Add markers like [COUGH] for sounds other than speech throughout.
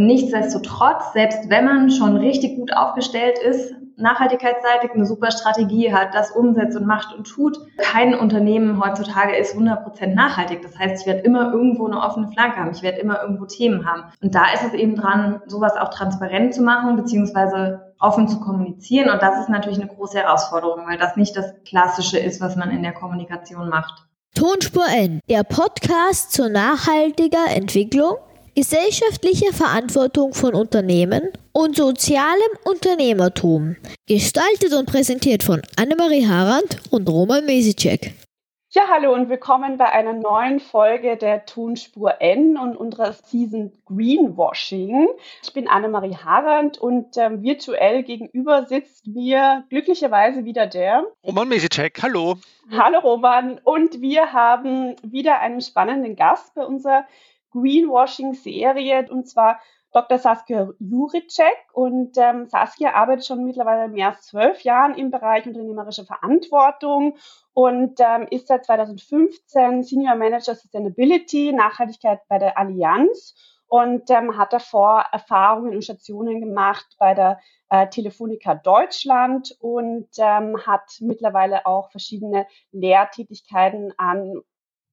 Und nichtsdestotrotz, selbst wenn man schon richtig gut aufgestellt ist, nachhaltigkeitsseitig eine super Strategie hat, das umsetzt und macht und tut, kein Unternehmen heutzutage ist 100% nachhaltig. Das heißt, ich werde immer irgendwo eine offene Flanke haben. Ich werde immer irgendwo Themen haben. Und da ist es eben dran, sowas auch transparent zu machen, beziehungsweise offen zu kommunizieren. Und das ist natürlich eine große Herausforderung, weil das nicht das Klassische ist, was man in der Kommunikation macht. Tonspur N, der Podcast zur nachhaltiger Entwicklung gesellschaftliche Verantwortung von Unternehmen und sozialem Unternehmertum. Gestaltet und präsentiert von Annemarie Harand und Roman Mesicek. Ja, hallo und willkommen bei einer neuen Folge der Tonspur N und unserer Season Greenwashing. Ich bin Annemarie Harand und ähm, virtuell gegenüber sitzt mir glücklicherweise wieder der Roman Mesicek. Hallo. Hallo Roman und wir haben wieder einen spannenden Gast bei unserer Greenwashing-Serie und zwar Dr. Saskia Juricek. Und ähm, Saskia arbeitet schon mittlerweile mehr als zwölf Jahren im Bereich unternehmerische Verantwortung und ähm, ist seit 2015 Senior Manager Sustainability, Nachhaltigkeit bei der Allianz und ähm, hat davor Erfahrungen und Stationen gemacht bei der äh, Telefonica Deutschland und ähm, hat mittlerweile auch verschiedene Lehrtätigkeiten an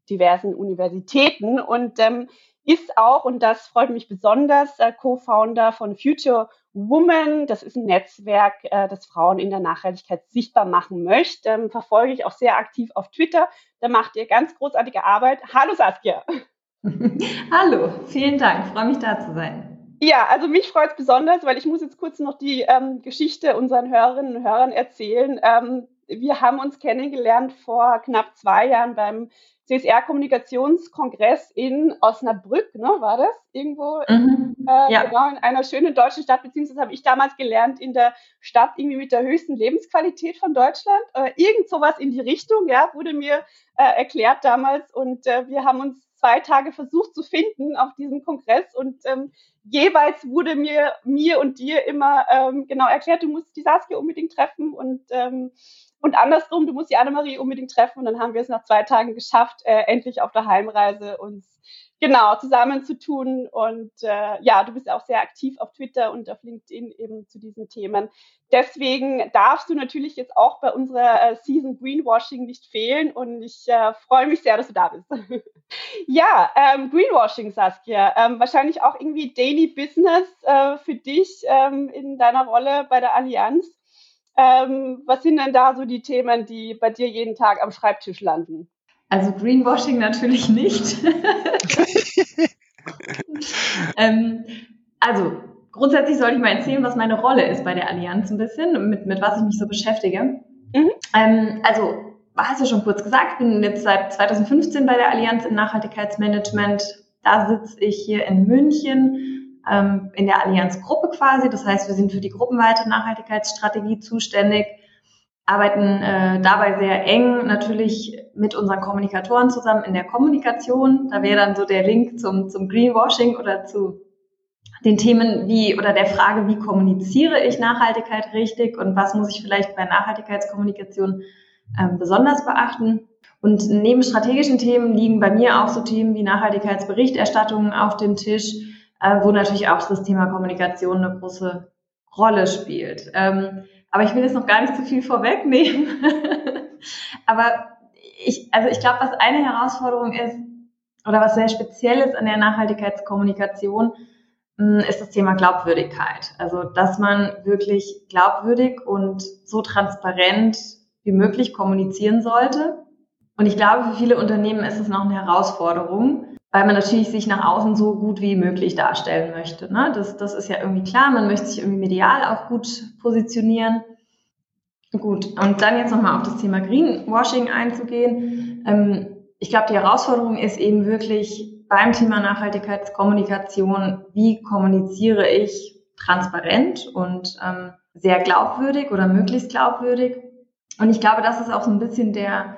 diversen Universitäten und ähm, ist auch, und das freut mich besonders, äh, Co-Founder von Future Woman. Das ist ein Netzwerk, äh, das Frauen in der Nachhaltigkeit sichtbar machen möchte. Ähm, verfolge ich auch sehr aktiv auf Twitter. Da macht ihr ganz großartige Arbeit. Hallo Saskia. [LAUGHS] Hallo, vielen Dank. Freue mich da zu sein. Ja, also mich freut es besonders, weil ich muss jetzt kurz noch die ähm, Geschichte unseren Hörerinnen und Hörern erzählen. Ähm, wir haben uns kennengelernt vor knapp zwei Jahren beim CSR-Kommunikationskongress in Osnabrück, ne, war das? Irgendwo mhm. äh, ja. genau, in einer schönen deutschen Stadt, beziehungsweise habe ich damals gelernt, in der Stadt irgendwie mit der höchsten Lebensqualität von Deutschland. Äh, irgend sowas in die Richtung, ja, wurde mir äh, erklärt damals. Und äh, wir haben uns zwei Tage versucht zu finden auf diesem Kongress und ähm, jeweils wurde mir, mir und dir immer ähm, genau erklärt, du musst die Saskia unbedingt treffen und ähm, und andersrum, du musst die Annemarie unbedingt treffen. Und dann haben wir es nach zwei Tagen geschafft, äh, endlich auf der Heimreise uns genau zusammenzutun. Und äh, ja, du bist auch sehr aktiv auf Twitter und auf LinkedIn eben zu diesen Themen. Deswegen darfst du natürlich jetzt auch bei unserer äh, Season Greenwashing nicht fehlen. Und ich äh, freue mich sehr, dass du da bist. [LAUGHS] ja, ähm, Greenwashing, Saskia. Ähm, wahrscheinlich auch irgendwie Daily Business äh, für dich ähm, in deiner Rolle bei der Allianz. Ähm, was sind denn da so die Themen, die bei dir jeden Tag am Schreibtisch landen? Also Greenwashing natürlich nicht. [LAUGHS] ähm, also grundsätzlich sollte ich mal erzählen, was meine Rolle ist bei der Allianz ein bisschen, mit, mit was ich mich so beschäftige. Mhm. Ähm, also hast du schon kurz gesagt, ich bin jetzt seit 2015 bei der Allianz im Nachhaltigkeitsmanagement. Da sitze ich hier in München ähm, in der Allianzgruppe quasi. Das heißt, wir sind für die gruppenweite Nachhaltigkeitsstrategie zuständig, arbeiten äh, dabei sehr eng natürlich mit unseren Kommunikatoren zusammen in der Kommunikation. Da wäre dann so der Link zum, zum Greenwashing oder zu den Themen wie oder der Frage, wie kommuniziere ich Nachhaltigkeit richtig und was muss ich vielleicht bei Nachhaltigkeitskommunikation ähm, besonders beachten. Und neben strategischen Themen liegen bei mir auch so Themen wie Nachhaltigkeitsberichterstattungen auf dem Tisch, äh, wo natürlich auch das Thema Kommunikation eine große Rolle spielt. Ähm, aber ich will jetzt noch gar nicht zu viel vorwegnehmen. [LAUGHS] aber ich, also ich glaube, was eine Herausforderung ist, oder was sehr speziell ist an der Nachhaltigkeitskommunikation, hm, ist das Thema Glaubwürdigkeit. Also, dass man wirklich glaubwürdig und so transparent wie möglich kommunizieren sollte. Und ich glaube, für viele Unternehmen ist es noch eine Herausforderung, weil man natürlich sich nach außen so gut wie möglich darstellen möchte. Ne? Das, das ist ja irgendwie klar, man möchte sich irgendwie medial auch gut positionieren. Gut, und dann jetzt nochmal auf das Thema Greenwashing einzugehen. Ähm, ich glaube, die Herausforderung ist eben wirklich beim Thema Nachhaltigkeitskommunikation, wie kommuniziere ich transparent und ähm, sehr glaubwürdig oder möglichst glaubwürdig. Und ich glaube, das ist auch so ein bisschen der,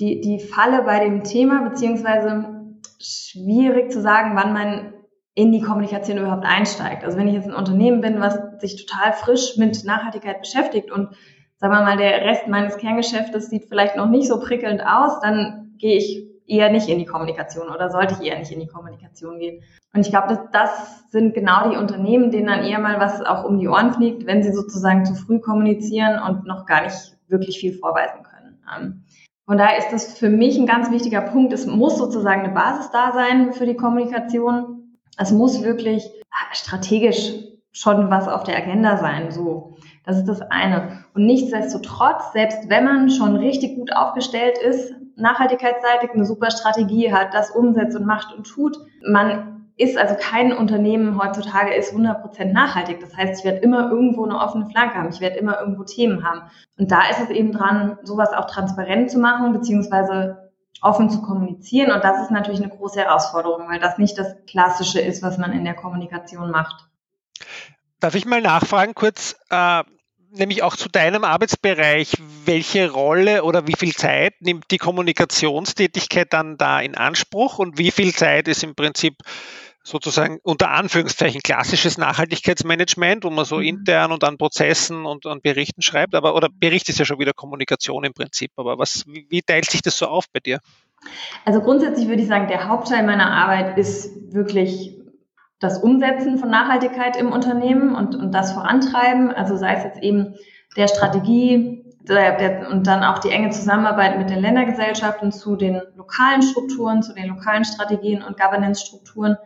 die, die Falle bei dem Thema, beziehungsweise schwierig zu sagen, wann man in die Kommunikation überhaupt einsteigt. Also wenn ich jetzt ein Unternehmen bin, was sich total frisch mit Nachhaltigkeit beschäftigt und sagen wir mal, der Rest meines Kerngeschäftes sieht vielleicht noch nicht so prickelnd aus, dann gehe ich eher nicht in die Kommunikation oder sollte ich eher nicht in die Kommunikation gehen. Und ich glaube, das, das sind genau die Unternehmen, denen dann eher mal was auch um die Ohren fliegt, wenn sie sozusagen zu früh kommunizieren und noch gar nicht wirklich viel vorweisen können. Von daher ist das für mich ein ganz wichtiger Punkt. Es muss sozusagen eine Basis da sein für die Kommunikation. Es muss wirklich strategisch schon was auf der Agenda sein. So, das ist das eine. Und nichtsdestotrotz, selbst wenn man schon richtig gut aufgestellt ist, nachhaltigkeitsseitig eine super Strategie hat, das umsetzt und macht und tut, man ist also kein Unternehmen heutzutage ist 100% nachhaltig. Das heißt, ich werde immer irgendwo eine offene Flanke haben. Ich werde immer irgendwo Themen haben. Und da ist es eben dran, sowas auch transparent zu machen, beziehungsweise offen zu kommunizieren. Und das ist natürlich eine große Herausforderung, weil das nicht das Klassische ist, was man in der Kommunikation macht. Darf ich mal nachfragen kurz, äh, nämlich auch zu deinem Arbeitsbereich, welche Rolle oder wie viel Zeit nimmt die Kommunikationstätigkeit dann da in Anspruch und wie viel Zeit ist im Prinzip sozusagen unter Anführungszeichen klassisches Nachhaltigkeitsmanagement, wo man so mhm. intern und an Prozessen und an Berichten schreibt, aber oder Bericht ist ja schon wieder Kommunikation im Prinzip, aber was, wie, wie teilt sich das so auf bei dir? Also grundsätzlich würde ich sagen, der Hauptteil meiner Arbeit ist wirklich das Umsetzen von Nachhaltigkeit im Unternehmen und, und das vorantreiben. Also sei es jetzt eben der Strategie der, der, und dann auch die enge Zusammenarbeit mit den Ländergesellschaften zu den lokalen Strukturen, zu den lokalen Strategien und Governance-Strukturen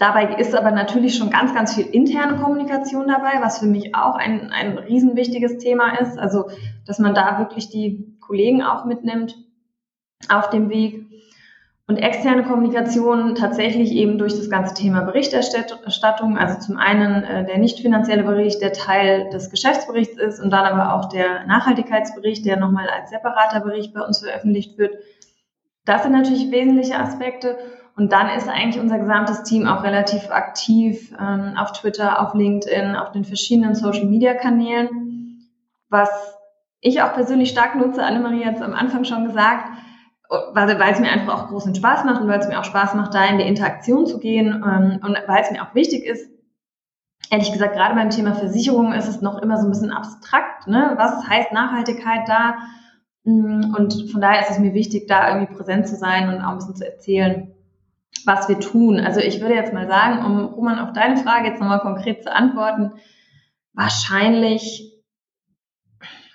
Dabei ist aber natürlich schon ganz, ganz viel interne Kommunikation dabei, was für mich auch ein, ein riesenwichtiges Thema ist. Also, dass man da wirklich die Kollegen auch mitnimmt auf dem Weg. Und externe Kommunikation tatsächlich eben durch das ganze Thema Berichterstattung, also zum einen äh, der nicht finanzielle Bericht, der Teil des Geschäftsberichts ist und dann aber auch der Nachhaltigkeitsbericht, der nochmal als separater Bericht bei uns veröffentlicht wird. Das sind natürlich wesentliche Aspekte. Und dann ist eigentlich unser gesamtes Team auch relativ aktiv ähm, auf Twitter, auf LinkedIn, auf den verschiedenen Social-Media-Kanälen. Was ich auch persönlich stark nutze, Annemarie hat es am Anfang schon gesagt, weil, es mir einfach auch großen Spaß macht und weil es mir auch Spaß macht, da in die Interaktion zu gehen ähm, und weil es mir auch wichtig ist, ehrlich gesagt, gerade beim Thema Versicherung ist es noch immer so ein bisschen abstrakt. Ne? Was heißt Nachhaltigkeit da? Mm, und von daher ist es mir wichtig, da irgendwie präsent zu sein und auch ein bisschen zu erzählen, was wir tun. Also ich würde jetzt mal sagen, um Roman auf deine Frage jetzt nochmal konkret zu antworten, wahrscheinlich,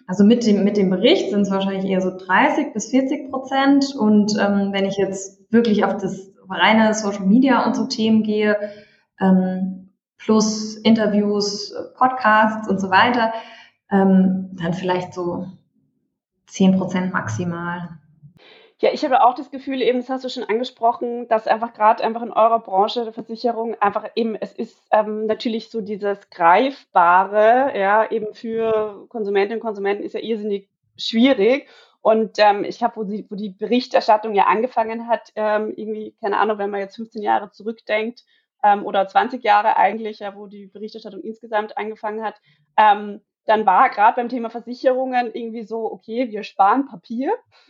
also mit dem, mit dem Bericht sind es wahrscheinlich eher so 30 bis 40 Prozent. Und ähm, wenn ich jetzt wirklich auf das reine Social Media und so Themen gehe, ähm, plus Interviews, Podcasts und so weiter, ähm, dann vielleicht so 10 Prozent maximal. Ja, ich habe auch das Gefühl, eben, das hast du schon angesprochen, dass einfach gerade einfach in eurer Branche der Versicherung einfach eben, es ist ähm, natürlich so dieses Greifbare, ja, eben für Konsumentinnen und Konsumenten ist ja irrsinnig schwierig. Und ähm, ich habe, wo, wo die Berichterstattung ja angefangen hat, ähm, irgendwie, keine Ahnung, wenn man jetzt 15 Jahre zurückdenkt, ähm, oder 20 Jahre eigentlich, ja, wo die Berichterstattung insgesamt angefangen hat, ähm, dann war gerade beim Thema Versicherungen irgendwie so, okay, wir sparen Papier, [LAUGHS]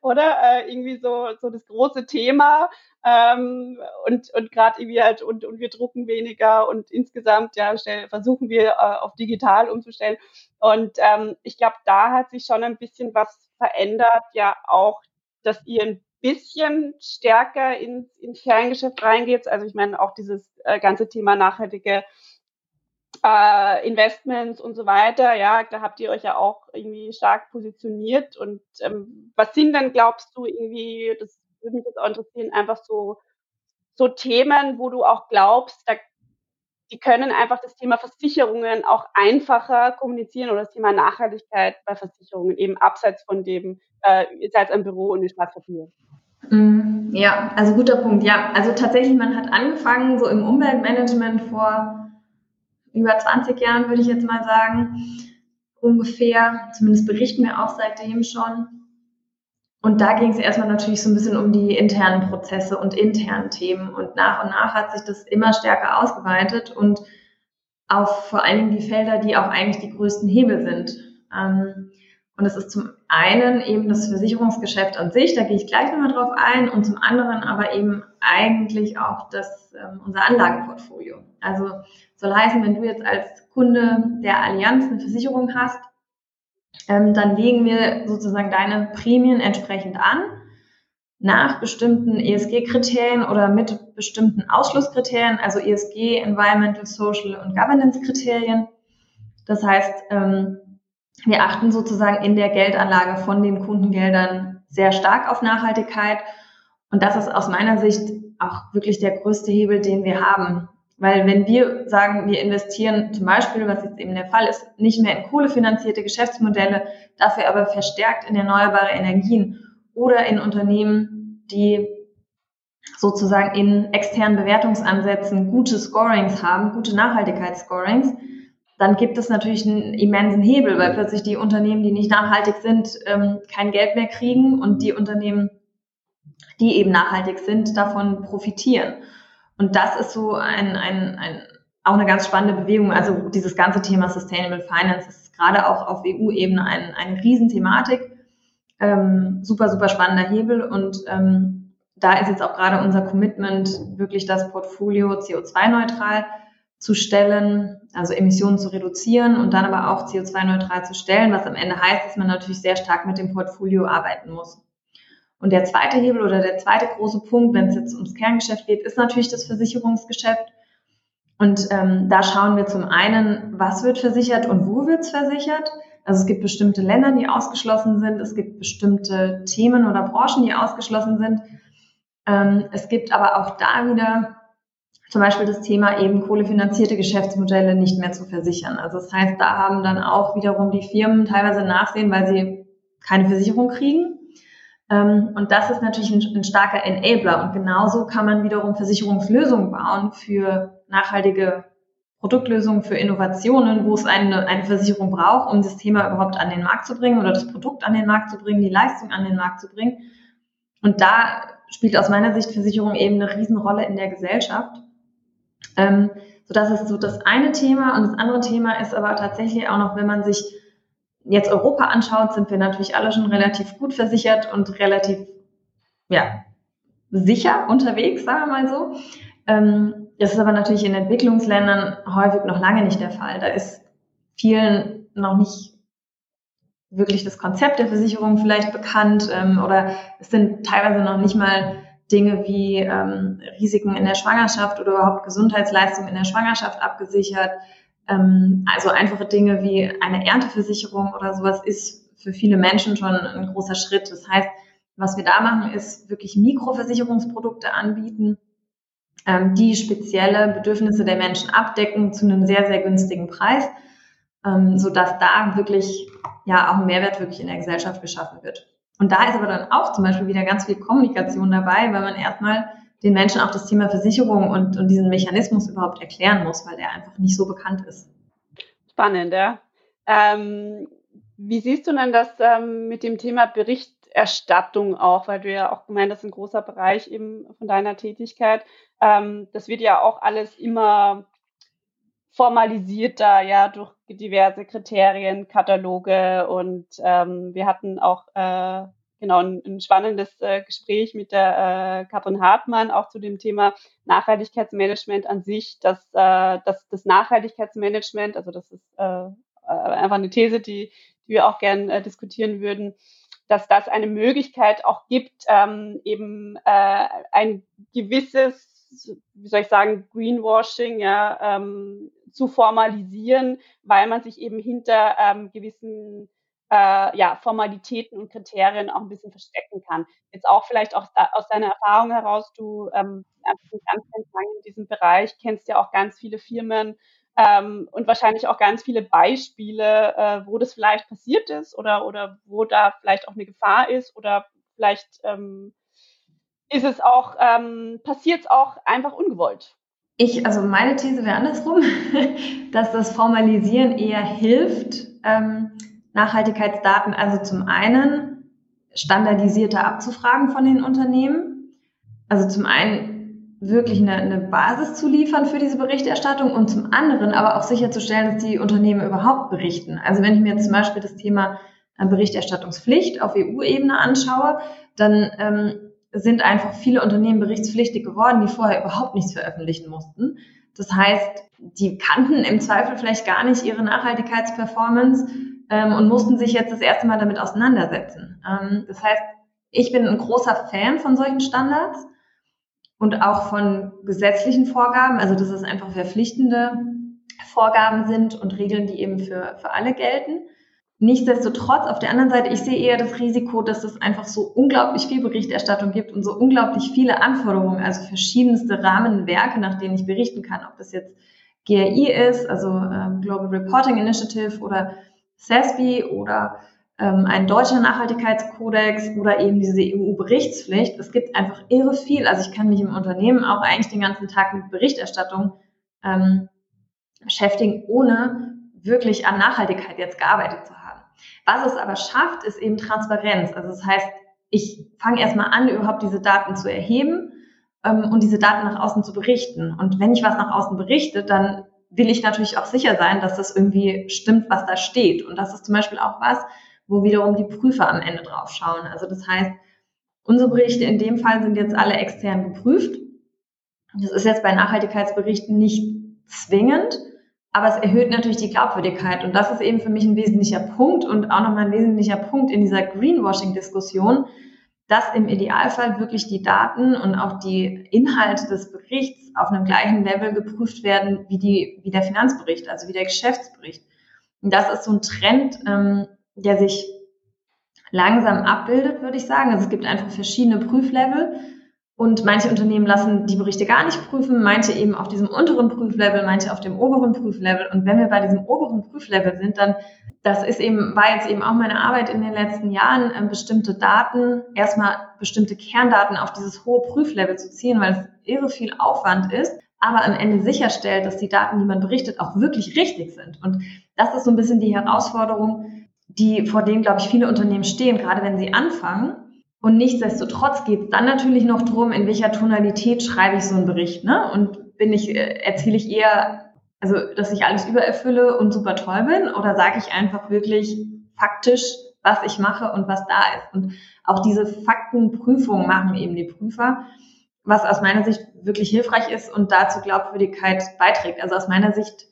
oder? Äh, irgendwie so, so das große Thema. Ähm, und und gerade irgendwie halt, und, und wir drucken weniger und insgesamt ja stell, versuchen wir äh, auf digital umzustellen. Und ähm, ich glaube, da hat sich schon ein bisschen was verändert, ja auch, dass ihr ein bisschen stärker ins, ins Kerngeschäft reingeht. Also ich meine, auch dieses äh, ganze Thema nachhaltige äh, Investments und so weiter, ja, da habt ihr euch ja auch irgendwie stark positioniert. Und ähm, was sind dann, glaubst du, irgendwie, das würde mich jetzt auch interessieren, einfach so, so Themen, wo du auch glaubst, da, die können einfach das Thema Versicherungen auch einfacher kommunizieren oder das Thema Nachhaltigkeit bei Versicherungen, eben abseits von dem, äh, ihr seid ein Büro und die Staatspapier. Mm, ja, also guter Punkt. Ja, also tatsächlich, man hat angefangen so im Umweltmanagement vor über 20 Jahren, würde ich jetzt mal sagen, ungefähr. Zumindest berichten wir auch seitdem schon. Und da ging es erstmal natürlich so ein bisschen um die internen Prozesse und internen Themen. Und nach und nach hat sich das immer stärker ausgeweitet und auf vor allen Dingen die Felder, die auch eigentlich die größten Hebel sind. Ähm, und es ist zum einen eben das Versicherungsgeschäft an sich, da gehe ich gleich nochmal drauf ein, und zum anderen aber eben eigentlich auch das, ähm, unser Anlagenportfolio. Also soll heißen, wenn du jetzt als Kunde der Allianz eine Versicherung hast, ähm, dann legen wir sozusagen deine Prämien entsprechend an. nach bestimmten ESG-Kriterien oder mit bestimmten Ausschlusskriterien, also ESG, Environmental, Social und Governance-Kriterien. Das heißt, ähm, wir achten sozusagen in der Geldanlage von den Kundengeldern sehr stark auf Nachhaltigkeit. Und das ist aus meiner Sicht auch wirklich der größte Hebel, den wir haben. Weil wenn wir sagen, wir investieren zum Beispiel, was jetzt eben der Fall ist, nicht mehr in kohlefinanzierte Geschäftsmodelle, dafür aber verstärkt in erneuerbare Energien oder in Unternehmen, die sozusagen in externen Bewertungsansätzen gute Scorings haben, gute Nachhaltigkeitsscorings, dann gibt es natürlich einen immensen Hebel, weil plötzlich die Unternehmen, die nicht nachhaltig sind, ähm, kein Geld mehr kriegen und die Unternehmen, die eben nachhaltig sind, davon profitieren. Und das ist so ein, ein, ein, auch eine ganz spannende Bewegung. Also dieses ganze Thema Sustainable Finance ist gerade auch auf EU-Ebene ein, eine Riesenthematik. Ähm, super, super spannender Hebel und ähm, da ist jetzt auch gerade unser Commitment, wirklich das Portfolio CO2-neutral zu stellen, also Emissionen zu reduzieren und dann aber auch CO2-neutral zu stellen, was am Ende heißt, dass man natürlich sehr stark mit dem Portfolio arbeiten muss. Und der zweite Hebel oder der zweite große Punkt, wenn es jetzt ums Kerngeschäft geht, ist natürlich das Versicherungsgeschäft. Und ähm, da schauen wir zum einen, was wird versichert und wo wird es versichert. Also es gibt bestimmte Länder, die ausgeschlossen sind. Es gibt bestimmte Themen oder Branchen, die ausgeschlossen sind. Ähm, es gibt aber auch da wieder zum Beispiel das Thema eben kohlefinanzierte Geschäftsmodelle nicht mehr zu versichern. Also das heißt, da haben dann auch wiederum die Firmen teilweise Nachsehen, weil sie keine Versicherung kriegen. Ähm, und das ist natürlich ein, ein starker Enabler. Und genauso kann man wiederum Versicherungslösungen bauen für nachhaltige Produktlösungen, für Innovationen, wo es eine, eine Versicherung braucht, um das Thema überhaupt an den Markt zu bringen oder das Produkt an den Markt zu bringen, die Leistung an den Markt zu bringen. Und da spielt aus meiner Sicht Versicherung eben eine Riesenrolle in der Gesellschaft. Ähm, so das ist so das eine Thema. Und das andere Thema ist aber tatsächlich auch noch, wenn man sich jetzt Europa anschaut, sind wir natürlich alle schon relativ gut versichert und relativ, ja, sicher unterwegs, sagen wir mal so. Ähm, das ist aber natürlich in Entwicklungsländern häufig noch lange nicht der Fall. Da ist vielen noch nicht wirklich das Konzept der Versicherung vielleicht bekannt ähm, oder es sind teilweise noch nicht mal Dinge wie ähm, Risiken in der Schwangerschaft oder überhaupt Gesundheitsleistungen in der Schwangerschaft abgesichert. Ähm, also einfache Dinge wie eine Ernteversicherung oder sowas ist für viele Menschen schon ein großer Schritt. Das heißt, was wir da machen, ist wirklich Mikroversicherungsprodukte anbieten, ähm, die spezielle Bedürfnisse der Menschen abdecken zu einem sehr, sehr günstigen Preis, ähm, sodass da wirklich ja auch ein Mehrwert wirklich in der Gesellschaft geschaffen wird. Und da ist aber dann auch zum Beispiel wieder ganz viel Kommunikation dabei, weil man erstmal den Menschen auch das Thema Versicherung und, und diesen Mechanismus überhaupt erklären muss, weil der einfach nicht so bekannt ist. Spannend, ja. Ähm, wie siehst du denn das ähm, mit dem Thema Berichterstattung auch, weil du ja auch gemeint hast, ein großer Bereich eben von deiner Tätigkeit. Ähm, das wird ja auch alles immer formalisierter, ja, durch diverse Kriterien, Kataloge und ähm, wir hatten auch äh, genau ein, ein spannendes äh, Gespräch mit der äh, Katrin Hartmann auch zu dem Thema Nachhaltigkeitsmanagement an sich, dass, äh, dass das Nachhaltigkeitsmanagement, also das ist äh, äh, einfach eine These, die, die wir auch gern äh, diskutieren würden, dass das eine Möglichkeit auch gibt, ähm, eben äh, ein gewisses, wie soll ich sagen, Greenwashing, ja, ähm, zu formalisieren, weil man sich eben hinter ähm, gewissen äh, ja, Formalitäten und Kriterien auch ein bisschen verstecken kann. Jetzt auch vielleicht auch da, aus deiner Erfahrung heraus, du ähm, ganz, ganz in diesem Bereich, kennst ja auch ganz viele Firmen ähm, und wahrscheinlich auch ganz viele Beispiele, äh, wo das vielleicht passiert ist oder, oder wo da vielleicht auch eine Gefahr ist oder vielleicht ähm, ist es auch, ähm, passiert es auch einfach ungewollt. Ich, also meine These wäre andersrum, [LAUGHS] dass das Formalisieren eher hilft, ähm, Nachhaltigkeitsdaten also zum einen standardisierter abzufragen von den Unternehmen, also zum einen wirklich eine, eine Basis zu liefern für diese Berichterstattung und zum anderen aber auch sicherzustellen, dass die Unternehmen überhaupt berichten. Also wenn ich mir zum Beispiel das Thema äh, Berichterstattungspflicht auf EU-Ebene anschaue, dann ähm, sind einfach viele Unternehmen berichtspflichtig geworden, die vorher überhaupt nichts veröffentlichen mussten. Das heißt, die kannten im Zweifel vielleicht gar nicht ihre Nachhaltigkeitsperformance ähm, und mussten sich jetzt das erste Mal damit auseinandersetzen. Ähm, das heißt, ich bin ein großer Fan von solchen Standards und auch von gesetzlichen Vorgaben, also dass es einfach verpflichtende Vorgaben sind und Regeln, die eben für, für alle gelten. Nichtsdestotrotz, auf der anderen Seite, ich sehe eher das Risiko, dass es einfach so unglaublich viel Berichterstattung gibt und so unglaublich viele Anforderungen, also verschiedenste Rahmenwerke, nach denen ich berichten kann, ob das jetzt GRI ist, also ähm, Global Reporting Initiative oder SASB oder ähm, ein deutscher Nachhaltigkeitskodex oder eben diese EU-Berichtspflicht. Es gibt einfach irre viel. Also ich kann mich im Unternehmen auch eigentlich den ganzen Tag mit Berichterstattung ähm, beschäftigen, ohne wirklich an Nachhaltigkeit jetzt gearbeitet zu haben. Was es aber schafft, ist eben Transparenz. Also das heißt, ich fange erstmal an, überhaupt diese Daten zu erheben ähm, und diese Daten nach außen zu berichten. Und wenn ich was nach außen berichte, dann will ich natürlich auch sicher sein, dass das irgendwie stimmt, was da steht. Und das ist zum Beispiel auch was, wo wiederum die Prüfer am Ende drauf schauen. Also das heißt, unsere Berichte in dem Fall sind jetzt alle extern geprüft. Das ist jetzt bei Nachhaltigkeitsberichten nicht zwingend, aber es erhöht natürlich die Glaubwürdigkeit. Und das ist eben für mich ein wesentlicher Punkt und auch nochmal ein wesentlicher Punkt in dieser Greenwashing-Diskussion, dass im Idealfall wirklich die Daten und auch die Inhalte des Berichts auf einem gleichen Level geprüft werden wie, die, wie der Finanzbericht, also wie der Geschäftsbericht. Und das ist so ein Trend, ähm, der sich langsam abbildet, würde ich sagen. Also es gibt einfach verschiedene Prüflevel. Und manche Unternehmen lassen die Berichte gar nicht prüfen, manche eben auf diesem unteren Prüflevel, manche auf dem oberen Prüflevel. Und wenn wir bei diesem oberen Prüflevel sind, dann, das ist eben, war jetzt eben auch meine Arbeit in den letzten Jahren, äh, bestimmte Daten, erstmal bestimmte Kerndaten auf dieses hohe Prüflevel zu ziehen, weil es irre viel Aufwand ist, aber am Ende sicherstellt, dass die Daten, die man berichtet, auch wirklich richtig sind. Und das ist so ein bisschen die Herausforderung, die, vor denen, glaube ich, viele Unternehmen stehen, gerade wenn sie anfangen und nichtsdestotrotz geht es dann natürlich noch drum, in welcher Tonalität schreibe ich so einen Bericht. Ne? Und bin ich, äh, erzähle ich eher, also dass ich alles übererfülle und super toll bin, oder sage ich einfach wirklich faktisch, was ich mache und was da ist. Und auch diese Faktenprüfung machen eben die Prüfer, was aus meiner Sicht wirklich hilfreich ist und dazu Glaubwürdigkeit beiträgt. Also aus meiner Sicht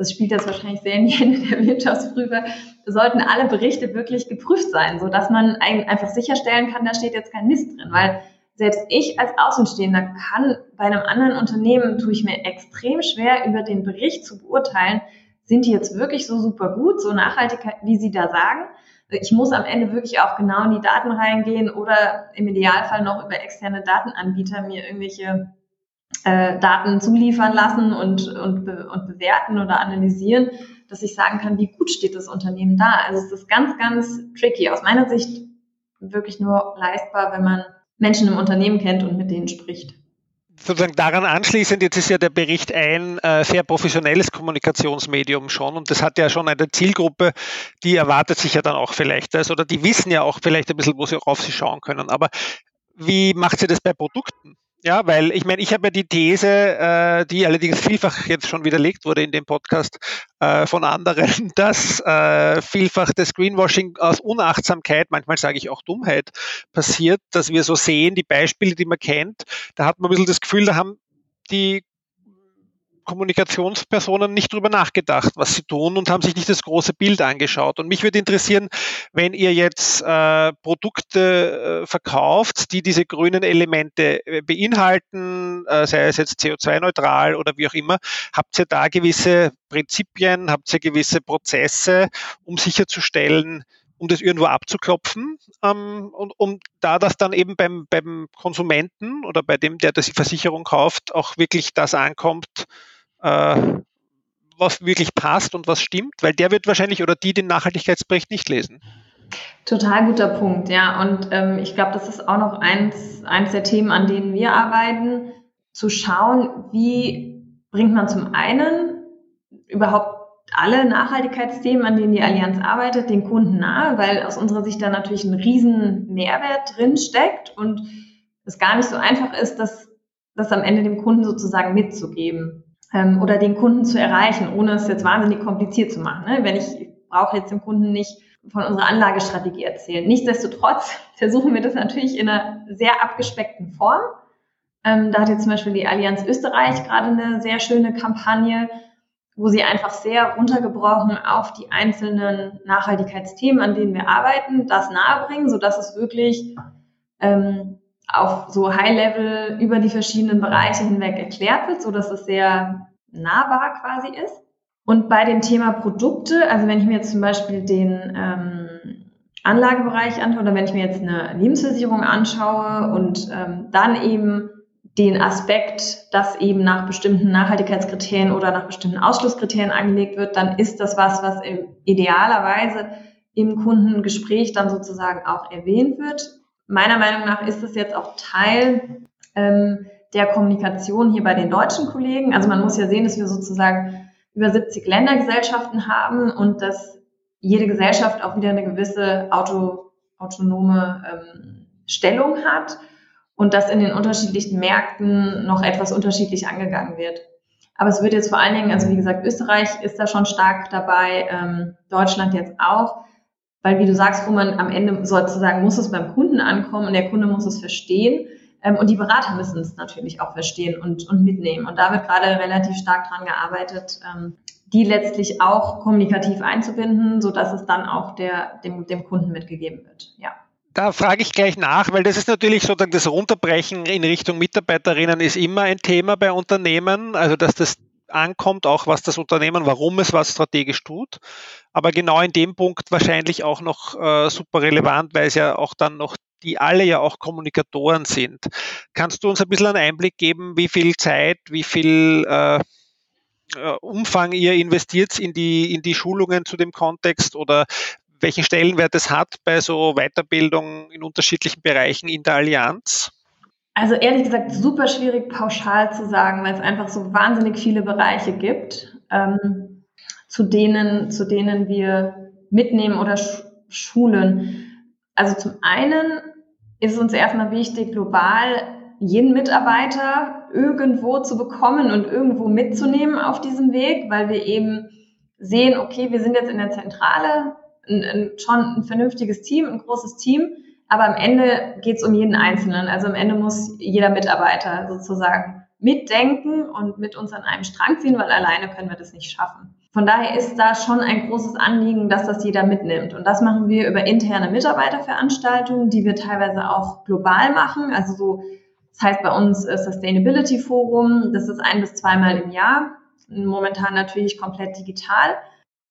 das spielt jetzt wahrscheinlich sehr in die Hände der Wirtschaftsprüfer, sollten alle Berichte wirklich geprüft sein, so dass man einfach sicherstellen kann, da steht jetzt kein Mist drin, weil selbst ich als Außenstehender kann bei einem anderen Unternehmen tue ich mir extrem schwer, über den Bericht zu beurteilen, sind die jetzt wirklich so super gut, so nachhaltig, wie sie da sagen. Ich muss am Ende wirklich auch genau in die Daten reingehen oder im Idealfall noch über externe Datenanbieter mir irgendwelche äh, Daten zuliefern lassen und, und, und bewerten oder analysieren, dass ich sagen kann, wie gut steht das Unternehmen da. Also es ist ganz, ganz tricky. Aus meiner Sicht wirklich nur leistbar, wenn man Menschen im Unternehmen kennt und mit denen spricht. Sozusagen daran anschließend, jetzt ist ja der Bericht ein äh, sehr professionelles Kommunikationsmedium schon und das hat ja schon eine Zielgruppe, die erwartet sich ja dann auch vielleicht das oder die wissen ja auch vielleicht ein bisschen, wo sie, worauf sie schauen können. Aber wie macht sie das bei Produkten? Ja, weil ich meine, ich habe ja die These, äh, die allerdings vielfach jetzt schon widerlegt wurde in dem Podcast äh, von anderen, [LAUGHS] dass äh, vielfach das Greenwashing aus Unachtsamkeit, manchmal sage ich auch Dummheit, passiert, dass wir so sehen, die Beispiele, die man kennt, da hat man ein bisschen das Gefühl, da haben die Kommunikationspersonen nicht drüber nachgedacht, was sie tun und haben sich nicht das große Bild angeschaut. Und mich würde interessieren, wenn ihr jetzt äh, Produkte äh, verkauft, die diese grünen Elemente äh, beinhalten, äh, sei es jetzt CO2-neutral oder wie auch immer, habt ihr da gewisse Prinzipien, habt ihr gewisse Prozesse, um sicherzustellen, um das irgendwo abzuklopfen ähm, und um da das dann eben beim, beim Konsumenten oder bei dem, der die Versicherung kauft, auch wirklich das ankommt, äh, was wirklich passt und was stimmt, weil der wird wahrscheinlich oder die den Nachhaltigkeitsbericht nicht lesen. Total guter Punkt, ja. Und ähm, ich glaube, das ist auch noch eins, eins der Themen, an denen wir arbeiten, zu schauen, wie bringt man zum einen überhaupt alle Nachhaltigkeitsthemen, an denen die Allianz arbeitet, den Kunden nahe, weil aus unserer Sicht da natürlich ein riesen Mehrwert drin steckt und es gar nicht so einfach ist, das, das am Ende dem Kunden sozusagen mitzugeben ähm, oder den Kunden zu erreichen, ohne es jetzt wahnsinnig kompliziert zu machen. Ne? Wenn ich, ich brauche jetzt dem Kunden nicht von unserer Anlagestrategie erzählen. Nichtsdestotrotz [LAUGHS] versuchen wir das natürlich in einer sehr abgespeckten Form. Ähm, da hat jetzt zum Beispiel die Allianz Österreich gerade eine sehr schöne Kampagne, wo sie einfach sehr runtergebrochen auf die einzelnen Nachhaltigkeitsthemen, an denen wir arbeiten, das nahebringen, sodass es wirklich ähm, auf so High-Level über die verschiedenen Bereiche hinweg erklärt wird, so dass es sehr nahbar quasi ist. Und bei dem Thema Produkte, also wenn ich mir jetzt zum Beispiel den ähm, Anlagebereich anschaue oder wenn ich mir jetzt eine Lebensversicherung anschaue und ähm, dann eben den Aspekt, dass eben nach bestimmten Nachhaltigkeitskriterien oder nach bestimmten Ausschlusskriterien angelegt wird, dann ist das was, was idealerweise im Kundengespräch dann sozusagen auch erwähnt wird. Meiner Meinung nach ist es jetzt auch Teil ähm, der Kommunikation hier bei den deutschen Kollegen. Also man muss ja sehen, dass wir sozusagen über 70 Ländergesellschaften haben und dass jede Gesellschaft auch wieder eine gewisse auto, autonome ähm, Stellung hat und dass in den unterschiedlichen Märkten noch etwas unterschiedlich angegangen wird. Aber es wird jetzt vor allen Dingen, also wie gesagt, Österreich ist da schon stark dabei, ähm, Deutschland jetzt auch, weil wie du sagst, wo man am Ende sozusagen muss es beim Kunden ankommen und der Kunde muss es verstehen. Ähm, und die Berater müssen es natürlich auch verstehen und, und mitnehmen. Und da wird gerade relativ stark dran gearbeitet, ähm, die letztlich auch kommunikativ einzubinden, so dass es dann auch der, dem, dem Kunden mitgegeben wird. Ja. Da frage ich gleich nach, weil das ist natürlich sozusagen das Runterbrechen in Richtung Mitarbeiterinnen ist immer ein Thema bei Unternehmen, also dass das ankommt, auch was das Unternehmen, warum es was strategisch tut. Aber genau in dem Punkt wahrscheinlich auch noch äh, super relevant, weil es ja auch dann noch die alle ja auch Kommunikatoren sind. Kannst du uns ein bisschen einen Einblick geben, wie viel Zeit, wie viel äh, äh, Umfang ihr investiert in die, in die Schulungen zu dem Kontext oder welchen Stellenwert es hat bei so Weiterbildung in unterschiedlichen Bereichen in der Allianz? Also ehrlich gesagt, super schwierig pauschal zu sagen, weil es einfach so wahnsinnig viele Bereiche gibt, ähm, zu, denen, zu denen wir mitnehmen oder sch schulen. Also zum einen ist es uns erstmal wichtig, global jeden Mitarbeiter irgendwo zu bekommen und irgendwo mitzunehmen auf diesem Weg, weil wir eben sehen, okay, wir sind jetzt in der Zentrale, ein, ein, schon ein vernünftiges Team, ein großes Team, aber am Ende geht es um jeden Einzelnen. Also am Ende muss jeder Mitarbeiter sozusagen mitdenken und mit uns an einem Strang ziehen, weil alleine können wir das nicht schaffen. Von daher ist da schon ein großes Anliegen, dass das jeder mitnimmt. Und das machen wir über interne Mitarbeiterveranstaltungen, die wir teilweise auch global machen. Also so, das heißt bei uns Sustainability Forum. Das ist ein bis zweimal im Jahr. Momentan natürlich komplett digital.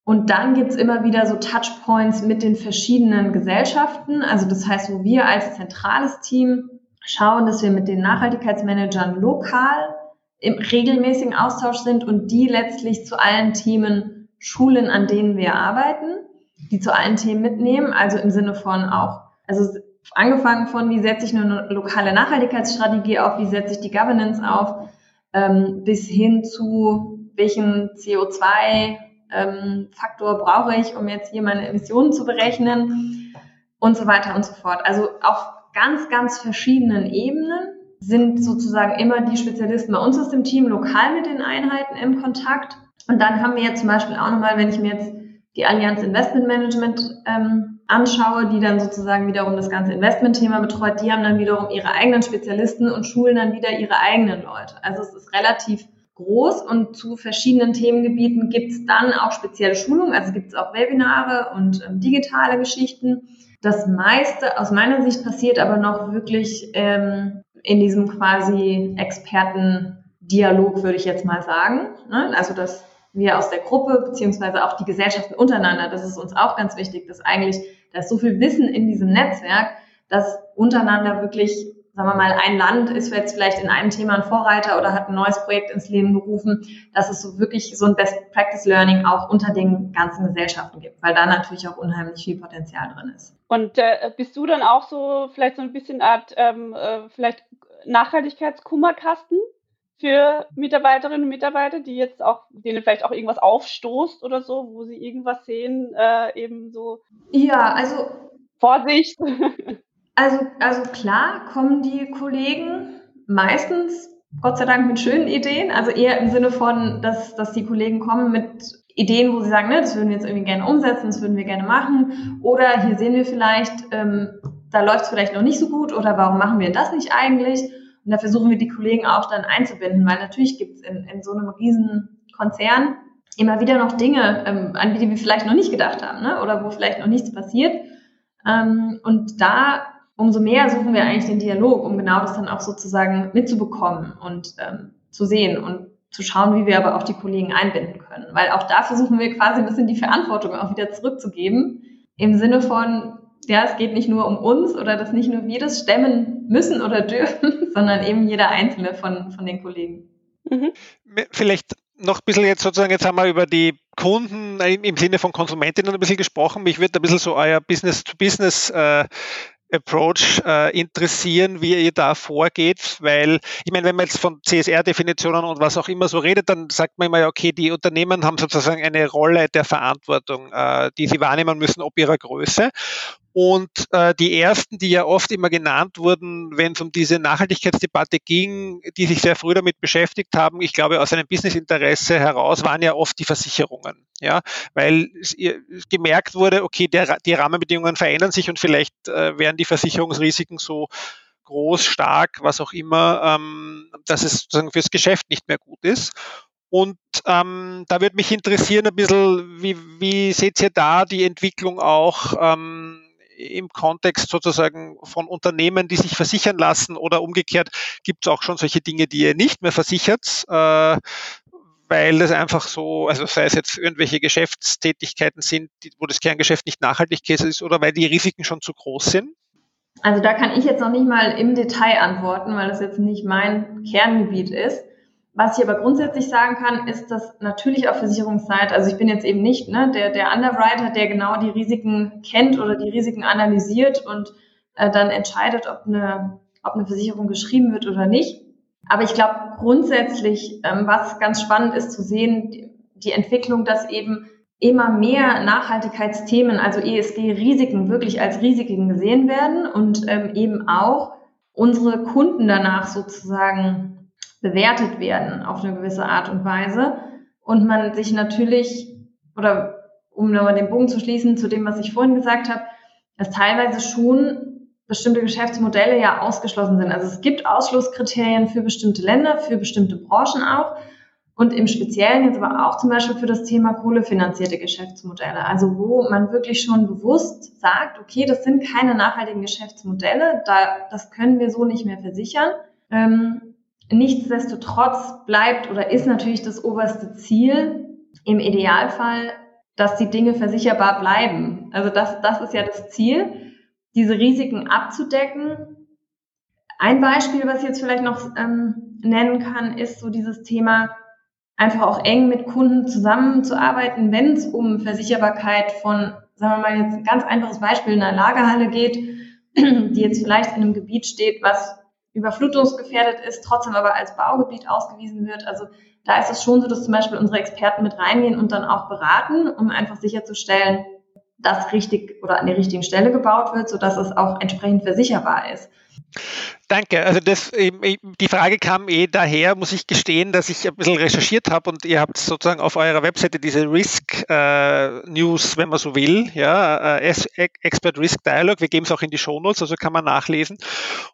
Und dann gibt's immer wieder so Touchpoints mit den verschiedenen Gesellschaften. Also das heißt, wo wir als zentrales Team schauen, dass wir mit den Nachhaltigkeitsmanagern lokal im regelmäßigen Austausch sind und die letztlich zu allen Themen schulen, an denen wir arbeiten, die zu allen Themen mitnehmen, also im Sinne von auch, also angefangen von, wie setze ich eine lokale Nachhaltigkeitsstrategie auf, wie setze ich die Governance auf, ähm, bis hin zu, welchen CO2 ähm, Faktor brauche ich, um jetzt hier meine Emissionen zu berechnen und so weiter und so fort. Also auf ganz, ganz verschiedenen Ebenen sind sozusagen immer die Spezialisten bei uns aus dem Team lokal mit den Einheiten im Kontakt. Und dann haben wir jetzt zum Beispiel auch nochmal, wenn ich mir jetzt die Allianz Investment Management ähm, anschaue, die dann sozusagen wiederum das ganze Investmentthema betreut, die haben dann wiederum ihre eigenen Spezialisten und schulen dann wieder ihre eigenen Leute. Also es ist relativ groß und zu verschiedenen Themengebieten gibt es dann auch spezielle Schulungen, also gibt es auch Webinare und ähm, digitale Geschichten. Das meiste aus meiner Sicht passiert aber noch wirklich ähm, in diesem quasi Expertendialog, würde ich jetzt mal sagen. Ne? Also dass wir aus der Gruppe beziehungsweise auch die Gesellschaften untereinander, das ist uns auch ganz wichtig, dass eigentlich da ist so viel Wissen in diesem Netzwerk, dass untereinander wirklich sagen wir mal, ein Land ist jetzt vielleicht in einem Thema ein Vorreiter oder hat ein neues Projekt ins Leben gerufen, dass es so wirklich so ein Best Practice Learning auch unter den ganzen Gesellschaften gibt, weil da natürlich auch unheimlich viel Potenzial drin ist. Und äh, bist du dann auch so vielleicht so ein bisschen Art ähm, äh, vielleicht Nachhaltigkeitskummerkasten für Mitarbeiterinnen und Mitarbeiter, die jetzt auch, denen vielleicht auch irgendwas aufstoßt oder so, wo sie irgendwas sehen, äh, eben so? Ja, also Vorsicht. [LAUGHS] Also, also klar kommen die Kollegen meistens, Gott sei Dank, mit schönen Ideen. Also eher im Sinne von, dass, dass die Kollegen kommen mit Ideen, wo sie sagen, ne, das würden wir jetzt irgendwie gerne umsetzen, das würden wir gerne machen. Oder hier sehen wir vielleicht, ähm, da läuft es vielleicht noch nicht so gut oder warum machen wir das nicht eigentlich? Und da versuchen wir die Kollegen auch dann einzubinden, weil natürlich gibt es in, in so einem riesen Konzern immer wieder noch Dinge, ähm, an die wir vielleicht noch nicht gedacht haben, ne? oder wo vielleicht noch nichts passiert. Ähm, und da umso mehr suchen wir eigentlich den Dialog, um genau das dann auch sozusagen mitzubekommen und ähm, zu sehen und zu schauen, wie wir aber auch die Kollegen einbinden können. Weil auch da versuchen wir quasi ein bisschen die Verantwortung auch wieder zurückzugeben, im Sinne von, ja, es geht nicht nur um uns oder dass nicht nur wir das stemmen müssen oder dürfen, [LAUGHS] sondern eben jeder einzelne von, von den Kollegen. Mhm. Vielleicht noch ein bisschen jetzt sozusagen, jetzt haben wir über die Kunden im Sinne von Konsumentinnen ein bisschen gesprochen. Mich würde ein bisschen so euer Business-to-Business äh, Approach äh, interessieren, wie ihr da vorgeht, weil ich meine, wenn man jetzt von CSR-Definitionen und was auch immer so redet, dann sagt man immer okay, die Unternehmen haben sozusagen eine Rolle der Verantwortung, äh, die sie wahrnehmen müssen, ob ihrer Größe. Und äh, die ersten, die ja oft immer genannt wurden, wenn es um diese Nachhaltigkeitsdebatte ging, die sich sehr früh damit beschäftigt haben, ich glaube aus einem Businessinteresse heraus, waren ja oft die Versicherungen. Ja, weil gemerkt wurde, okay, der, die Rahmenbedingungen verändern sich und vielleicht äh, werden die Versicherungsrisiken so groß, stark, was auch immer, ähm, dass es sozusagen fürs Geschäft nicht mehr gut ist. Und ähm, da würde mich interessieren ein bisschen, wie, wie seht ihr da die Entwicklung auch ähm, im Kontext sozusagen von Unternehmen, die sich versichern lassen oder umgekehrt gibt es auch schon solche Dinge, die ihr nicht mehr versichert, äh, weil das einfach so, also sei es jetzt irgendwelche Geschäftstätigkeiten sind, die, wo das Kerngeschäft nicht nachhaltig ist oder weil die Risiken schon zu groß sind? Also da kann ich jetzt noch nicht mal im Detail antworten, weil das jetzt nicht mein Kerngebiet ist. Was ich aber grundsätzlich sagen kann, ist, dass natürlich auf Versicherungsseite, also ich bin jetzt eben nicht ne, der, der Underwriter, der genau die Risiken kennt oder die Risiken analysiert und äh, dann entscheidet, ob eine, ob eine Versicherung geschrieben wird oder nicht. Aber ich glaube grundsätzlich, ähm, was ganz spannend ist zu sehen, die, die Entwicklung, dass eben immer mehr Nachhaltigkeitsthemen, also ESG-Risiken wirklich als Risiken gesehen werden und ähm, eben auch unsere Kunden danach sozusagen bewertet werden auf eine gewisse Art und Weise. Und man sich natürlich, oder um nochmal den Bogen zu schließen zu dem, was ich vorhin gesagt habe, dass teilweise schon bestimmte Geschäftsmodelle ja ausgeschlossen sind. Also es gibt Ausschlusskriterien für bestimmte Länder, für bestimmte Branchen auch. Und im Speziellen jetzt aber auch zum Beispiel für das Thema kohlefinanzierte Geschäftsmodelle. Also wo man wirklich schon bewusst sagt, okay, das sind keine nachhaltigen Geschäftsmodelle, da, das können wir so nicht mehr versichern. Ähm, Nichtsdestotrotz bleibt oder ist natürlich das oberste Ziel im Idealfall, dass die Dinge versicherbar bleiben. Also das, das ist ja das Ziel, diese Risiken abzudecken. Ein Beispiel, was ich jetzt vielleicht noch ähm, nennen kann, ist so dieses Thema, einfach auch eng mit Kunden zusammenzuarbeiten, wenn es um Versicherbarkeit von, sagen wir mal jetzt ein ganz einfaches Beispiel, in einer Lagerhalle geht, [CLEARS THROAT] die jetzt vielleicht in einem Gebiet steht, was überflutungsgefährdet ist, trotzdem aber als Baugebiet ausgewiesen wird. Also da ist es schon so, dass zum Beispiel unsere Experten mit reingehen und dann auch beraten, um einfach sicherzustellen, dass richtig oder an der richtigen Stelle gebaut wird, sodass es auch entsprechend versicherbar ist. Danke. Also das, die Frage kam eh daher, muss ich gestehen, dass ich ein bisschen recherchiert habe und ihr habt sozusagen auf eurer Webseite diese Risk äh, News, wenn man so will, ja, äh, Expert Risk Dialogue. Wir geben es auch in die Shownotes, also kann man nachlesen.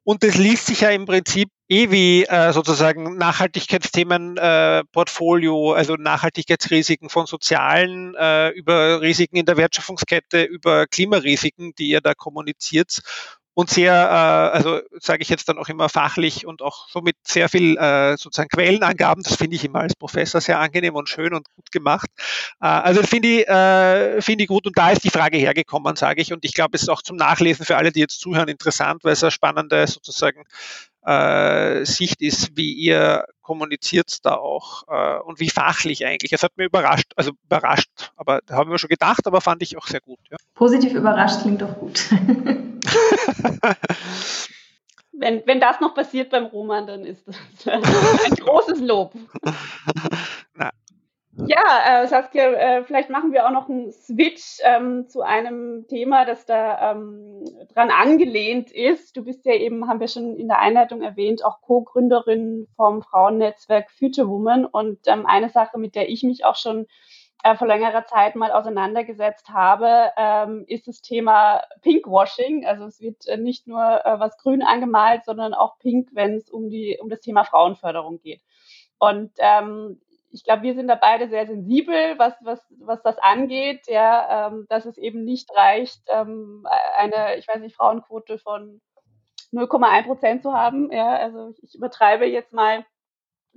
Und das liest sich ja im Prinzip eh wie äh, sozusagen Nachhaltigkeitsthemen äh, Portfolio, also Nachhaltigkeitsrisiken von sozialen äh, über Risiken in der Wertschöpfungskette, über Klimarisiken, die ihr da kommuniziert und sehr, äh, also sage ich jetzt dann auch immer fachlich und auch so mit sehr viel äh, sozusagen Quellenangaben. Das finde ich immer als Professor sehr angenehm und schön und gut gemacht. Äh, also finde ich, äh, finde ich gut und da ist die Frage hergekommen, sage ich. Und ich glaube, es ist auch zum Nachlesen für alle, die jetzt zuhören, interessant, weil es eine spannende sozusagen äh, Sicht ist, wie ihr kommuniziert da auch äh, und wie fachlich eigentlich. Es hat mir überrascht, also überrascht, aber haben wir schon gedacht, aber fand ich auch sehr gut. Ja. Positiv überrascht klingt doch gut. [LAUGHS] [LAUGHS] wenn, wenn das noch passiert beim Roman, dann ist das [LAUGHS] ein großes Lob. [LAUGHS] Na. Ja, äh, Saskia, äh, vielleicht machen wir auch noch einen Switch ähm, zu einem Thema, das da ähm, dran angelehnt ist. Du bist ja eben, haben wir schon in der Einleitung erwähnt, auch Co-Gründerin vom Frauennetzwerk Future Woman. Und ähm, eine Sache, mit der ich mich auch schon äh, vor längerer Zeit mal auseinandergesetzt habe, ähm, ist das Thema Pinkwashing. Also es wird äh, nicht nur äh, was grün angemalt, sondern auch pink, wenn es um um das Thema Frauenförderung geht. Und ähm, ich glaube, wir sind da beide sehr sensibel, was, was, was das angeht, ja, ähm, dass es eben nicht reicht, ähm, eine, ich weiß nicht, Frauenquote von 0,1 Prozent zu haben. Ja, also ich übertreibe jetzt mal.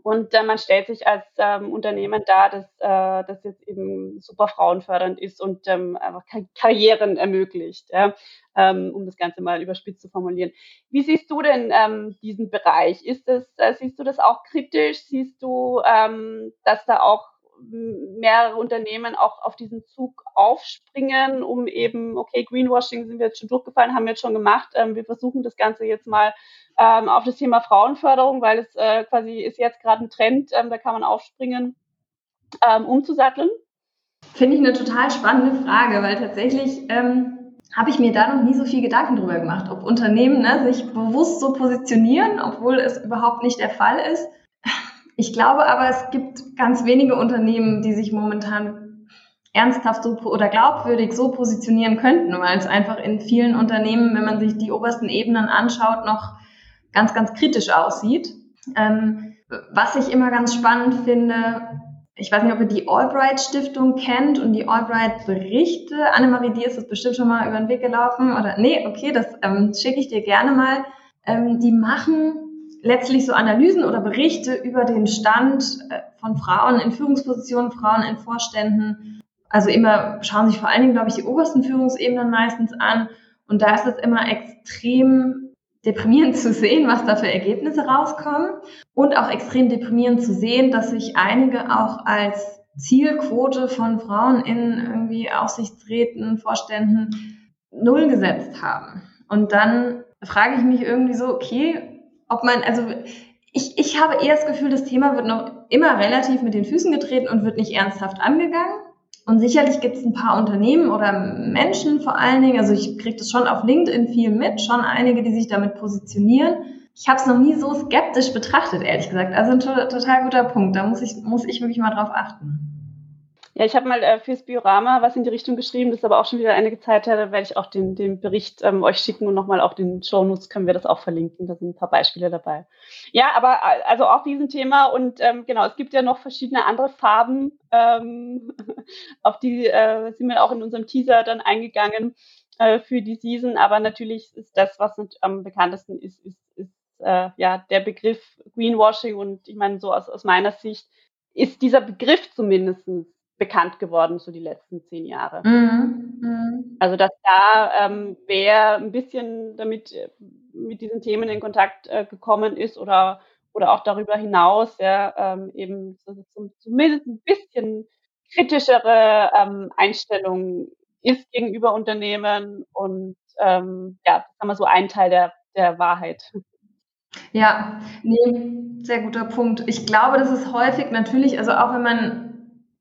Und äh, man stellt sich als ähm, Unternehmen dar, dass äh, das jetzt eben super frauenfördernd ist und ähm, einfach Karrieren ermöglicht, ja, ähm, um das Ganze mal überspitzt zu formulieren. Wie siehst du denn ähm, diesen Bereich? Ist das, äh, siehst du das auch kritisch? Siehst du, ähm, dass da auch mehrere Unternehmen auch auf diesen Zug aufspringen, um eben, okay, Greenwashing sind wir jetzt schon durchgefallen, haben wir jetzt schon gemacht. Ähm, wir versuchen das Ganze jetzt mal ähm, auf das Thema Frauenförderung, weil es äh, quasi ist jetzt gerade ein Trend, ähm, da kann man aufspringen, ähm, umzusatteln. Finde ich eine total spannende Frage, weil tatsächlich ähm, habe ich mir da noch nie so viel Gedanken drüber gemacht, ob Unternehmen ne, sich bewusst so positionieren, obwohl es überhaupt nicht der Fall ist. Ich glaube aber, es gibt ganz wenige Unternehmen, die sich momentan ernsthaft so oder glaubwürdig so positionieren könnten, weil es einfach in vielen Unternehmen, wenn man sich die obersten Ebenen anschaut, noch ganz, ganz kritisch aussieht. Ähm, was ich immer ganz spannend finde, ich weiß nicht, ob ihr die Albright Stiftung kennt und die Albright Berichte. Annemarie, dir ist das bestimmt schon mal über den Weg gelaufen oder nee, okay, das ähm, schicke ich dir gerne mal. Ähm, die machen letztlich so Analysen oder Berichte über den Stand äh, von Frauen in Führungspositionen, Frauen in Vorständen. Also immer schauen sich vor allen Dingen, glaube ich, die obersten Führungsebenen meistens an. Und da ist es immer extrem deprimierend zu sehen, was da für Ergebnisse rauskommen. Und auch extrem deprimierend zu sehen, dass sich einige auch als Zielquote von Frauen in irgendwie Aufsichtsräten, Vorständen null gesetzt haben. Und dann frage ich mich irgendwie so, okay, ob man, also ich, ich habe eher das Gefühl, das Thema wird noch immer relativ mit den Füßen getreten und wird nicht ernsthaft angegangen. Und sicherlich gibt es ein paar Unternehmen oder Menschen vor allen Dingen, also ich kriege das schon auf LinkedIn viel mit, schon einige, die sich damit positionieren. Ich habe es noch nie so skeptisch betrachtet, ehrlich gesagt. Also ein to total guter Punkt. Da muss ich, muss ich wirklich mal drauf achten. Ja, ich habe mal äh, fürs Biorama was in die Richtung geschrieben, das ist aber auch schon wieder einige Zeit her, da werde ich auch den, den Bericht ähm, euch schicken und nochmal auf den Shownotes können wir das auch verlinken, da sind ein paar Beispiele dabei. Ja, aber äh, also auch diesen Thema und ähm, genau, es gibt ja noch verschiedene andere Farben, ähm, [LAUGHS] auf die äh, sind wir auch in unserem Teaser dann eingegangen äh, für die Season, aber natürlich ist das, was am bekanntesten ist, ist, ist äh, ja der Begriff Greenwashing. Und ich meine so aus, aus meiner Sicht ist dieser Begriff zumindestens bekannt geworden, so die letzten zehn Jahre. Mhm. Mhm. Also dass da ähm, wer ein bisschen damit äh, mit diesen Themen in Kontakt äh, gekommen ist oder oder auch darüber hinaus, ja, ähm, eben so, zumindest ein bisschen kritischere ähm, Einstellung ist gegenüber Unternehmen und ähm, ja, das haben wir so ein Teil der, der Wahrheit. Ja, nee, sehr guter Punkt. Ich glaube, das ist häufig natürlich, also auch wenn man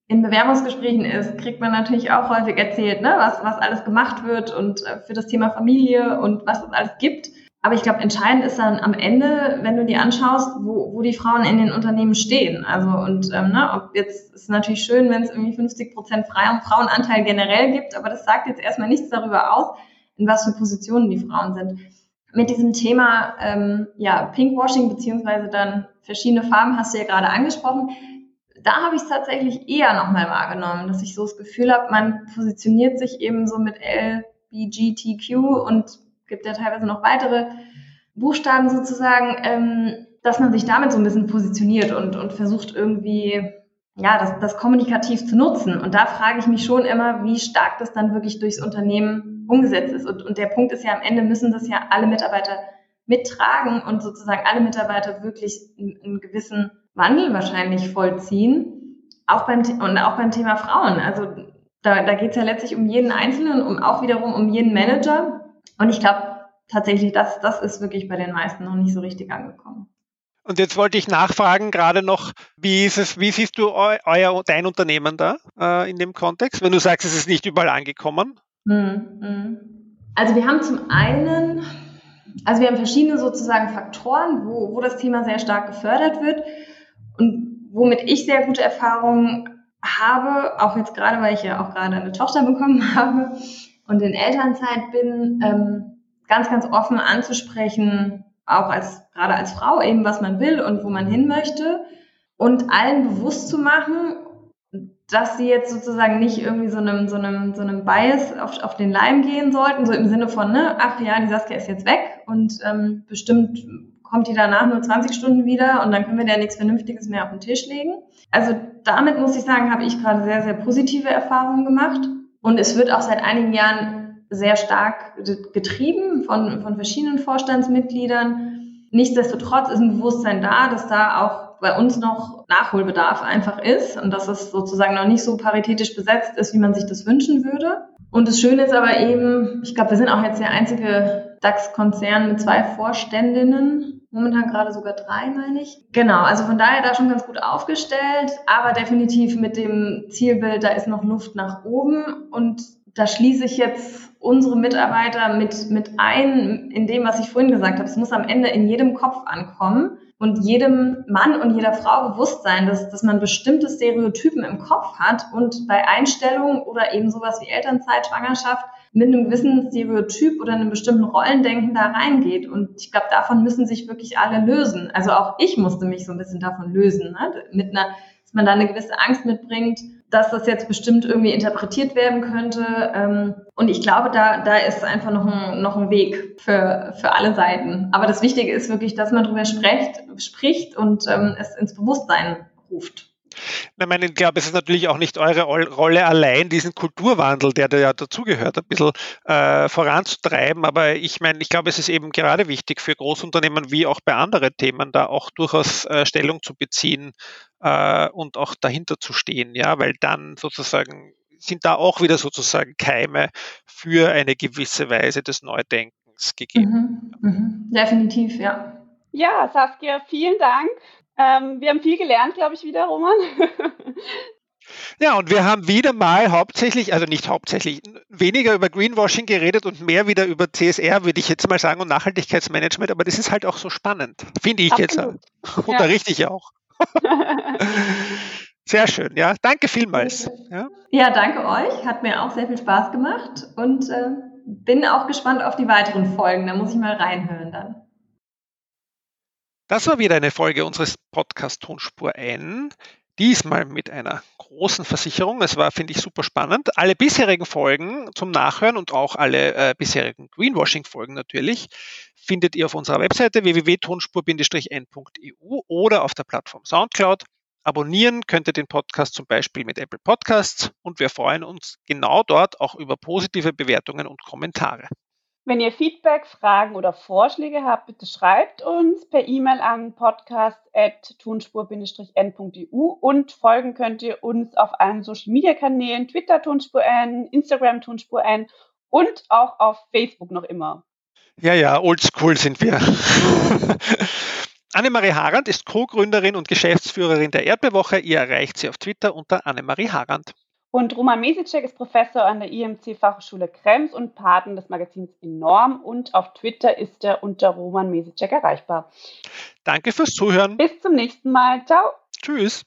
in Bewerbungsgesprächen ist, kriegt man natürlich auch häufig erzählt, ne, was, was alles gemacht wird und äh, für das Thema Familie und was es alles gibt. Aber ich glaube, entscheidend ist dann am Ende, wenn du dir anschaust, wo, wo die Frauen in den Unternehmen stehen. Also und ähm, ne, ob jetzt ist natürlich schön, wenn es irgendwie 50 Prozent Frauenanteil generell gibt, aber das sagt jetzt erstmal nichts darüber aus, in was für Positionen die Frauen sind. Mit diesem Thema ähm, ja Pinkwashing beziehungsweise dann verschiedene Farben hast du ja gerade angesprochen da habe ich es tatsächlich eher nochmal wahrgenommen, dass ich so das Gefühl habe, man positioniert sich eben so mit LBGTQ und gibt ja teilweise noch weitere Buchstaben sozusagen, ähm, dass man sich damit so ein bisschen positioniert und, und versucht irgendwie, ja, das, das kommunikativ zu nutzen. Und da frage ich mich schon immer, wie stark das dann wirklich durchs Unternehmen umgesetzt ist. Und, und der Punkt ist ja, am Ende müssen das ja alle Mitarbeiter mittragen und sozusagen alle Mitarbeiter wirklich einen, einen gewissen Wandel wahrscheinlich vollziehen. Auch beim, und auch beim Thema Frauen. Also da, da geht es ja letztlich um jeden Einzelnen und auch wiederum um jeden Manager. Und ich glaube tatsächlich, das, das ist wirklich bei den meisten noch nicht so richtig angekommen. Und jetzt wollte ich nachfragen, gerade noch, wie ist es, wie siehst du eu, euer, dein Unternehmen da äh, in dem Kontext, wenn du sagst, es ist nicht überall angekommen? Hm, hm. Also wir haben zum einen, also wir haben verschiedene sozusagen Faktoren, wo, wo das Thema sehr stark gefördert wird. Womit ich sehr gute Erfahrungen habe, auch jetzt gerade, weil ich ja auch gerade eine Tochter bekommen [LAUGHS] habe und in Elternzeit bin, ähm, ganz, ganz offen anzusprechen, auch als, gerade als Frau eben, was man will und wo man hin möchte und allen bewusst zu machen, dass sie jetzt sozusagen nicht irgendwie so einem, so einem, so einem Bias auf, auf den Leim gehen sollten, so im Sinne von, ne, ach ja, die Saskia ist jetzt weg und ähm, bestimmt kommt die danach nur 20 Stunden wieder und dann können wir da nichts Vernünftiges mehr auf den Tisch legen. Also damit muss ich sagen, habe ich gerade sehr, sehr positive Erfahrungen gemacht und es wird auch seit einigen Jahren sehr stark getrieben von, von verschiedenen Vorstandsmitgliedern. Nichtsdestotrotz ist ein Bewusstsein da, dass da auch bei uns noch Nachholbedarf einfach ist und dass es sozusagen noch nicht so paritätisch besetzt ist, wie man sich das wünschen würde. Und das Schöne ist aber eben, ich glaube, wir sind auch jetzt der einzige DAX-Konzern mit zwei Vorständinnen. Momentan gerade sogar drei, meine ich. Genau, also von daher da schon ganz gut aufgestellt, aber definitiv mit dem Zielbild, da ist noch Luft nach oben und da schließe ich jetzt unsere Mitarbeiter mit, mit ein in dem, was ich vorhin gesagt habe. Es muss am Ende in jedem Kopf ankommen und jedem Mann und jeder Frau bewusst sein, dass, dass man bestimmte Stereotypen im Kopf hat und bei Einstellungen oder eben sowas wie Elternzeit, Schwangerschaft mit einem gewissen Stereotyp oder einem bestimmten Rollendenken da reingeht. Und ich glaube, davon müssen sich wirklich alle lösen. Also auch ich musste mich so ein bisschen davon lösen, ne? mit einer, dass man da eine gewisse Angst mitbringt, dass das jetzt bestimmt irgendwie interpretiert werden könnte. Ähm, und ich glaube, da, da ist einfach noch ein, noch ein Weg für, für alle Seiten. Aber das Wichtige ist wirklich, dass man darüber spricht, spricht und ähm, es ins Bewusstsein ruft. Ich meine, ich glaube, es ist natürlich auch nicht eure Rolle allein, diesen Kulturwandel, der da ja dazugehört, ein bisschen äh, voranzutreiben. Aber ich meine, ich glaube, es ist eben gerade wichtig für Großunternehmen wie auch bei anderen Themen, da auch durchaus äh, Stellung zu beziehen äh, und auch dahinter zu stehen, ja, weil dann sozusagen sind da auch wieder sozusagen Keime für eine gewisse Weise des Neudenkens gegeben. Mhm, mhm. Definitiv, ja. Ja, Saskia, vielen Dank ähm, wir haben viel gelernt, glaube ich, wieder, Roman. [LAUGHS] Ja, und wir haben wieder mal hauptsächlich, also nicht hauptsächlich, weniger über Greenwashing geredet und mehr wieder über CSR, würde ich jetzt mal sagen, und Nachhaltigkeitsmanagement, aber das ist halt auch so spannend, finde ich Absolut. jetzt. [LAUGHS] Unterrichte ja. ich auch. [LAUGHS] Sehr schön, ja. Danke vielmals. Ja. ja, danke euch. Hat mir auch sehr viel Spaß gemacht und äh, bin auch gespannt auf die weiteren Folgen. Da muss ich mal reinhören dann. Das war wieder eine Folge unseres Podcast Tonspur N. Diesmal mit einer großen Versicherung. Es war, finde ich, super spannend. Alle bisherigen Folgen zum Nachhören und auch alle äh, bisherigen Greenwashing-Folgen natürlich findet ihr auf unserer Webseite www.tonspur-n.eu oder auf der Plattform Soundcloud. Abonnieren könnt ihr den Podcast zum Beispiel mit Apple Podcasts und wir freuen uns genau dort auch über positive Bewertungen und Kommentare. Wenn ihr Feedback, Fragen oder Vorschläge habt, bitte schreibt uns per E-Mail an podcast.tonspur-n.eu und folgen könnt ihr uns auf allen Social Media Kanälen, Twitter Tonspur N, Instagram Tonspur N und auch auf Facebook noch immer. Ja, ja, oldschool sind wir. [LAUGHS] Annemarie Harand ist Co-Gründerin und Geschäftsführerin der Erdbewoche. Ihr erreicht sie auf Twitter unter Annemarie Harand. Und Roman Mesicek ist Professor an der IMC Fachhochschule Krems und Paten des Magazins Enorm. Und auf Twitter ist er unter Roman Mesicek erreichbar. Danke fürs Zuhören. Bis zum nächsten Mal. Ciao. Tschüss.